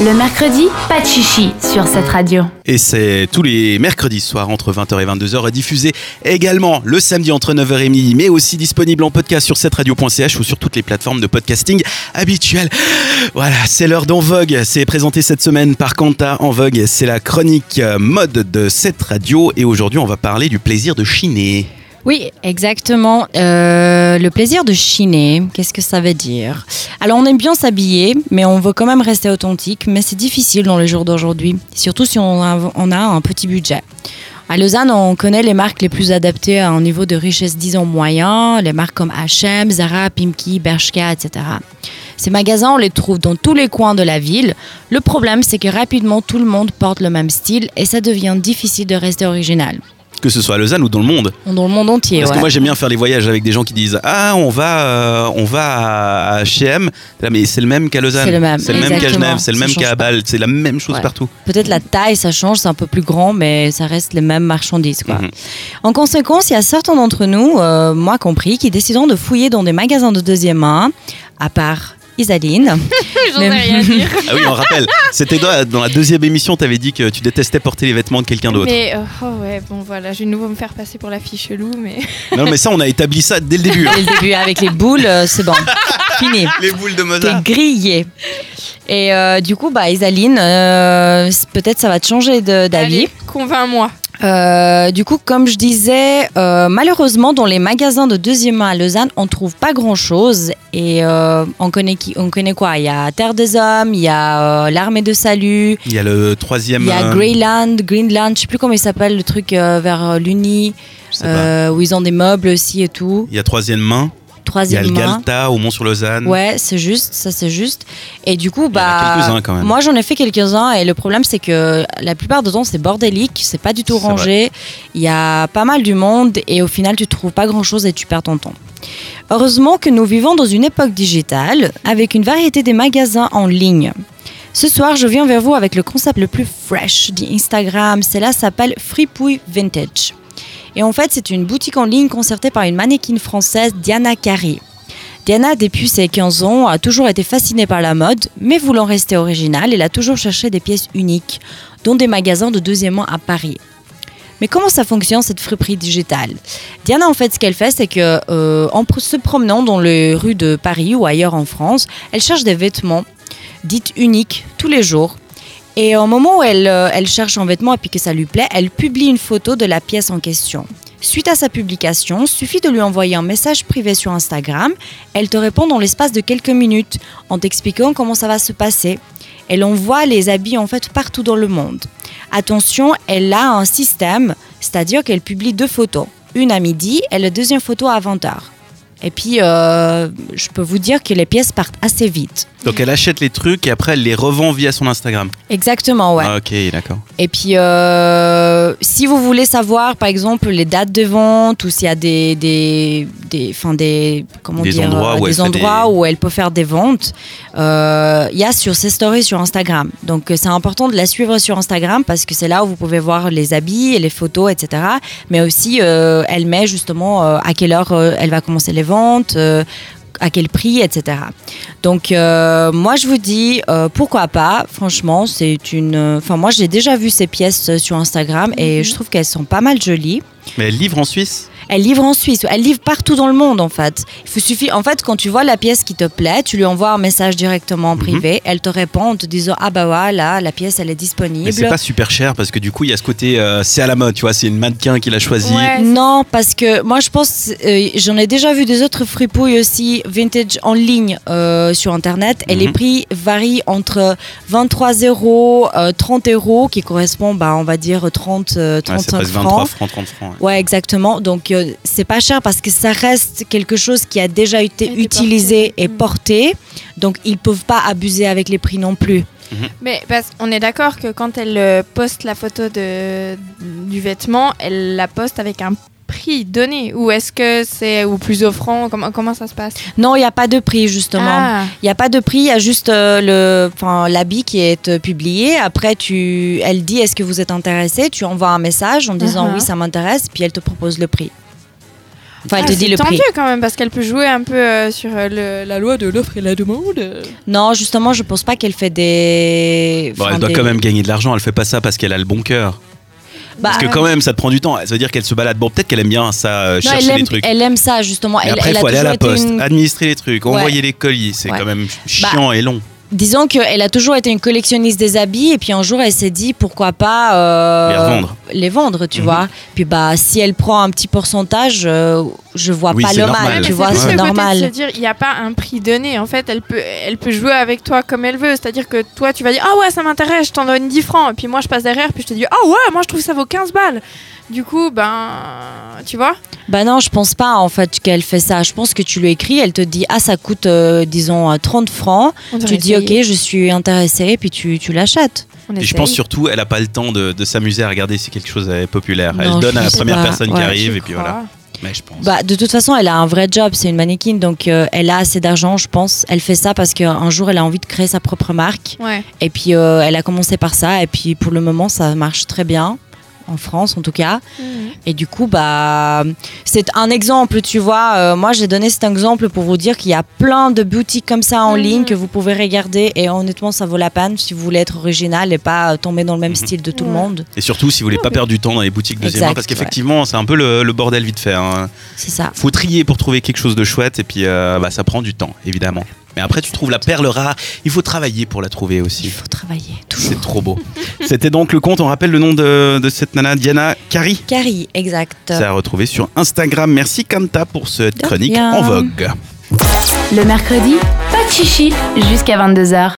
Le mercredi, pas de chichi sur cette radio. Et c'est tous les mercredis soirs entre 20h et 22h, diffusé également le samedi entre 9h et midi, mais aussi disponible en podcast sur cette radio.ch ou sur toutes les plateformes de podcasting habituelles. Voilà, c'est l'heure d'En Vogue. C'est présenté cette semaine par Quanta En Vogue. C'est la chronique mode de cette radio et aujourd'hui on va parler du plaisir de chiner. Oui, exactement. Euh, le plaisir de chiner, qu'est-ce que ça veut dire? Alors, on aime bien s'habiller, mais on veut quand même rester authentique, mais c'est difficile dans les jours d'aujourd'hui, surtout si on a, on a un petit budget. À Lausanne, on connaît les marques les plus adaptées à un niveau de richesse, disons, moyen, les marques comme H&M, Zara, Pimki, Bershka, etc. Ces magasins, on les trouve dans tous les coins de la ville. Le problème, c'est que rapidement, tout le monde porte le même style et ça devient difficile de rester original que ce soit à Lausanne ou dans le monde. Dans le monde entier. Parce ouais. que moi j'aime bien faire les voyages avec des gens qui disent ah on va euh, on va à H&M mais c'est le même qu'à Lausanne. C'est le même. Qu'à. Genève, c'est le même qu'à. Bâle, c'est la même chose Ouais. partout. Peut-être la taille, ça change, c'est un peu plus grand, mais ça reste les mêmes marchandises. Quoi. Mhm. En conséquence, il y a certains d'entre nous, euh, moi compris, qui décident de fouiller dans des magasins de deuxième main, à part Isaline. J'en Mais- ai rien à dire. Ah oui, on rappelle, c'était dans, dans la deuxième émission, tu avais dit que tu détestais porter les vêtements de quelqu'un d'autre. Mais euh, oh ouais, bon voilà, je vais de nouveau me faire passer pour la fille chelou, mais Non mais ça on a établi ça dès le début. hein. Dès le début, avec les boules, euh, c'est bon. Fini. Les boules de T'es Mozart. grillé. Et euh, du coup, bah, Isaline, euh, peut-être ça va te changer de- d'avis. convainc-moi. Euh, du coup, comme je disais, euh, malheureusement, dans les magasins de deuxième main à Lausanne, on trouve pas grand-chose. Et euh, on, connaît qui, on connaît quoi? Il y a Terre des Hommes, il y a l'Armée de Salut, Il y a le troisième. il y a Greyland, Greenland, je sais plus comment il s'appelle, le truc vers l'Uni, où ils ont des meubles aussi et tout. Il y a troisième main. Il y a Troisième le. Galta au Mont-sur-Lausanne. Ouais, c'est juste, ça c'est juste. Et du coup, en bah, quelques-uns, quand même. moi j'en ai fait quelques-uns et le problème c'est que la plupart du temps c'est bordélique, c'est pas du tout rangé. Il y a pas mal du monde et au final tu trouves pas grand chose et tu perds ton temps. Heureusement que nous vivons dans une époque digitale avec une variété des magasins en ligne. Ce soir, je viens vers vous avec le concept le plus fresh d'Instagram. Cela s'appelle Fripouille Vintage. Et en fait, c'est une boutique en ligne concertée par une mannequin française, Diana Carré. Diana, depuis ses 15 ans, a toujours été fascinée par la mode, mais voulant rester originale, elle a toujours cherché des pièces uniques, dont des magasins de deuxième main à Paris. Mais comment ça fonctionne cette friperie digitale? Diana, en fait, ce qu'elle fait, c'est que euh, en se promenant dans les rues de Paris ou ailleurs en France, elle cherche des vêtements dits uniques tous les jours. Et au moment où elle, euh, elle cherche un vêtement et puis que ça lui plaît, elle publie une photo de la pièce en question. Suite à sa publication, suffit de lui envoyer un message privé sur Instagram. Elle te répond dans l'espace de quelques minutes en t'expliquant comment ça va se passer. Elle envoie les habits en fait partout dans le monde. Attention, elle a un système, c'est-à-dire qu'elle publie deux photos. Une à midi et la deuxième photo à 20h. Et puis, euh, je peux vous dire que les pièces partent assez vite. Donc elle achète les trucs et après elle les revend via son Instagram. Exactement, ouais. Ah, ok, d'accord. Et puis, euh, si vous voulez savoir, par exemple, les dates de vente ou s'il y a des, des, des, enfin des, comment Des dire, endroits où des elle endroits des- où elle peut faire des ventes, euh, il y a sur ses stories sur Instagram. Donc, c'est important de la suivre sur Instagram parce que c'est là où vous pouvez voir les habits et les photos, etc. Mais aussi, elle met justement à quelle heure elle va commencer les ventes. euh, à quel prix, etc. Donc, euh, moi, je vous dis, euh, pourquoi pas Franchement, c'est une. Enfin, moi, j'ai déjà vu ces pièces sur Instagram et je trouve qu'elles sont pas mal jolies. Mais elle livre en Suisse? Elle livre en Suisse, elle livre partout dans le monde en fait. Il suffit, en fait, quand tu vois la pièce qui te plaît, tu lui envoies un message directement en Mhm. privé. Elle te répond en te disant ah bah voilà, la pièce elle est Mais disponible. c'est pas super cher parce que du coup il y a ce côté euh, c'est à la mode, tu vois, c'est une mannequin qui l'a choisi. Ouais. Non, parce que moi je pense, euh, j'en ai déjà vu des autres fripouilles aussi vintage en ligne euh, sur internet et Mhm. les prix varient entre 23 euros, euh, 30 euros qui correspond, bah, on va dire 30, euh, Ouais, 35 c'est presque 23 francs. francs, 30 francs. ouais. Ouais, exactement. Donc, c'est pas cher parce que ça reste quelque chose qui a déjà été utilisé porté. et Mm. porté. Donc, ils peuvent pas abuser avec les prix non plus. Mais parce on est d'accord que quand elle euh, poste la photo de, du vêtement, elle la poste avec un prix donné Ou est-ce que c'est ou plus offrant? Comment, comment ça se passe? Non, il n'y a pas de prix, justement. Ah, Il n'y a pas de prix, il y a juste euh, le, enfin, l'habit qui est euh, publié. Après, tu, elle dit est-ce que vous êtes intéressé Tu envoies un message en disant Uh-huh. oui, ça m'intéresse, puis elle te propose le prix. Enfin, elle Ah, te dit le prix. tendu quand même parce qu'elle peut jouer un peu euh, sur euh, le- la loi de l'offre et la demande. Non, justement, je pense pas qu'elle fait des. Bon, enfin, elle doit des- quand même gagner de l'argent, elle fait pas ça parce qu'elle a le bon cœur. Bah, Parce que quand même, ça te prend du temps. Ça veut dire qu'elle se balade. Bon, peut-être qu'elle aime bien ça, euh, non, chercher elle des aime, trucs. elle aime ça justement. Et elle, après, il elle faut a aller à la poste, une- administrer les trucs, Ouais. envoyer les colis. C'est Ouais. quand même chiant et long. Disons qu'elle a toujours été une collectionniste des habits et puis un jour elle s'est dit pourquoi pas euh, Les revendre. les vendre, tu Mhm. vois. Puis bah si elle prend un petit pourcentage, euh, je vois Oui, pas le normal. mal, Ouais, tu vois, c'est normal. se dire, il n'y a pas un prix donné. En fait, elle peut, elle peut jouer avec toi comme elle veut. C'est-à-dire que toi, tu vas dire, ah ouais, ça m'intéresse, je t'en donne 10 francs. Et puis moi, je passe derrière, puis je te dis, ah ouais, moi, je trouve que ça vaut 15 balles. Du coup, ben, tu vois? Bah non, je pense pas en fait qu'elle fait ça. Je pense que tu lui écris, elle te dit ah ça coûte euh, disons euh, 30 francs. On Tu dis ok, je suis intéressée, puis tu, tu l'achètes. Et je pense surtout, elle a pas le temps de, de s'amuser à regarder si quelque chose est populaire. Non, elle donne à la première pas. personne qui arrive et puis crois. voilà. Mais je pense. Bah, de toute façon, elle a un vrai job, c'est une mannequin, donc euh, elle a assez d'argent, je pense. Elle fait ça parce qu'un jour, elle a envie de créer sa propre marque. Ouais. Et puis, euh, elle a commencé par ça, et puis pour le moment, ça marche très bien. En France, en tout cas. Et du coup, bah, c'est un exemple, tu vois. Euh, moi, j'ai donné cet exemple pour vous dire qu'il y a plein de boutiques comme ça en Mhm. ligne que vous pouvez regarder. Et honnêtement, ça vaut la peine si vous voulez être original et pas tomber dans le même Mhm. style de tout le monde. Et surtout, si vous voulez pas perdre du temps dans les boutiques deuxième main, Exact, parce qu'effectivement, c'est un peu le, le bordel vite fait. hein. C'est ça. Faut trier pour trouver quelque chose de chouette et puis euh, bah, ça prend du temps, évidemment. Mais après, tu trouves la perle rare. Il faut travailler pour la trouver Il aussi. faut travailler. C'est trop beau. C'était donc le compte. On rappelle le nom de, de cette nana, Diana Kari. Carrie, exact. C'est à retrouver sur Instagram. Merci Kanta pour cette chronique en vogue. Le mercredi, pas de chichi jusqu'à 22h.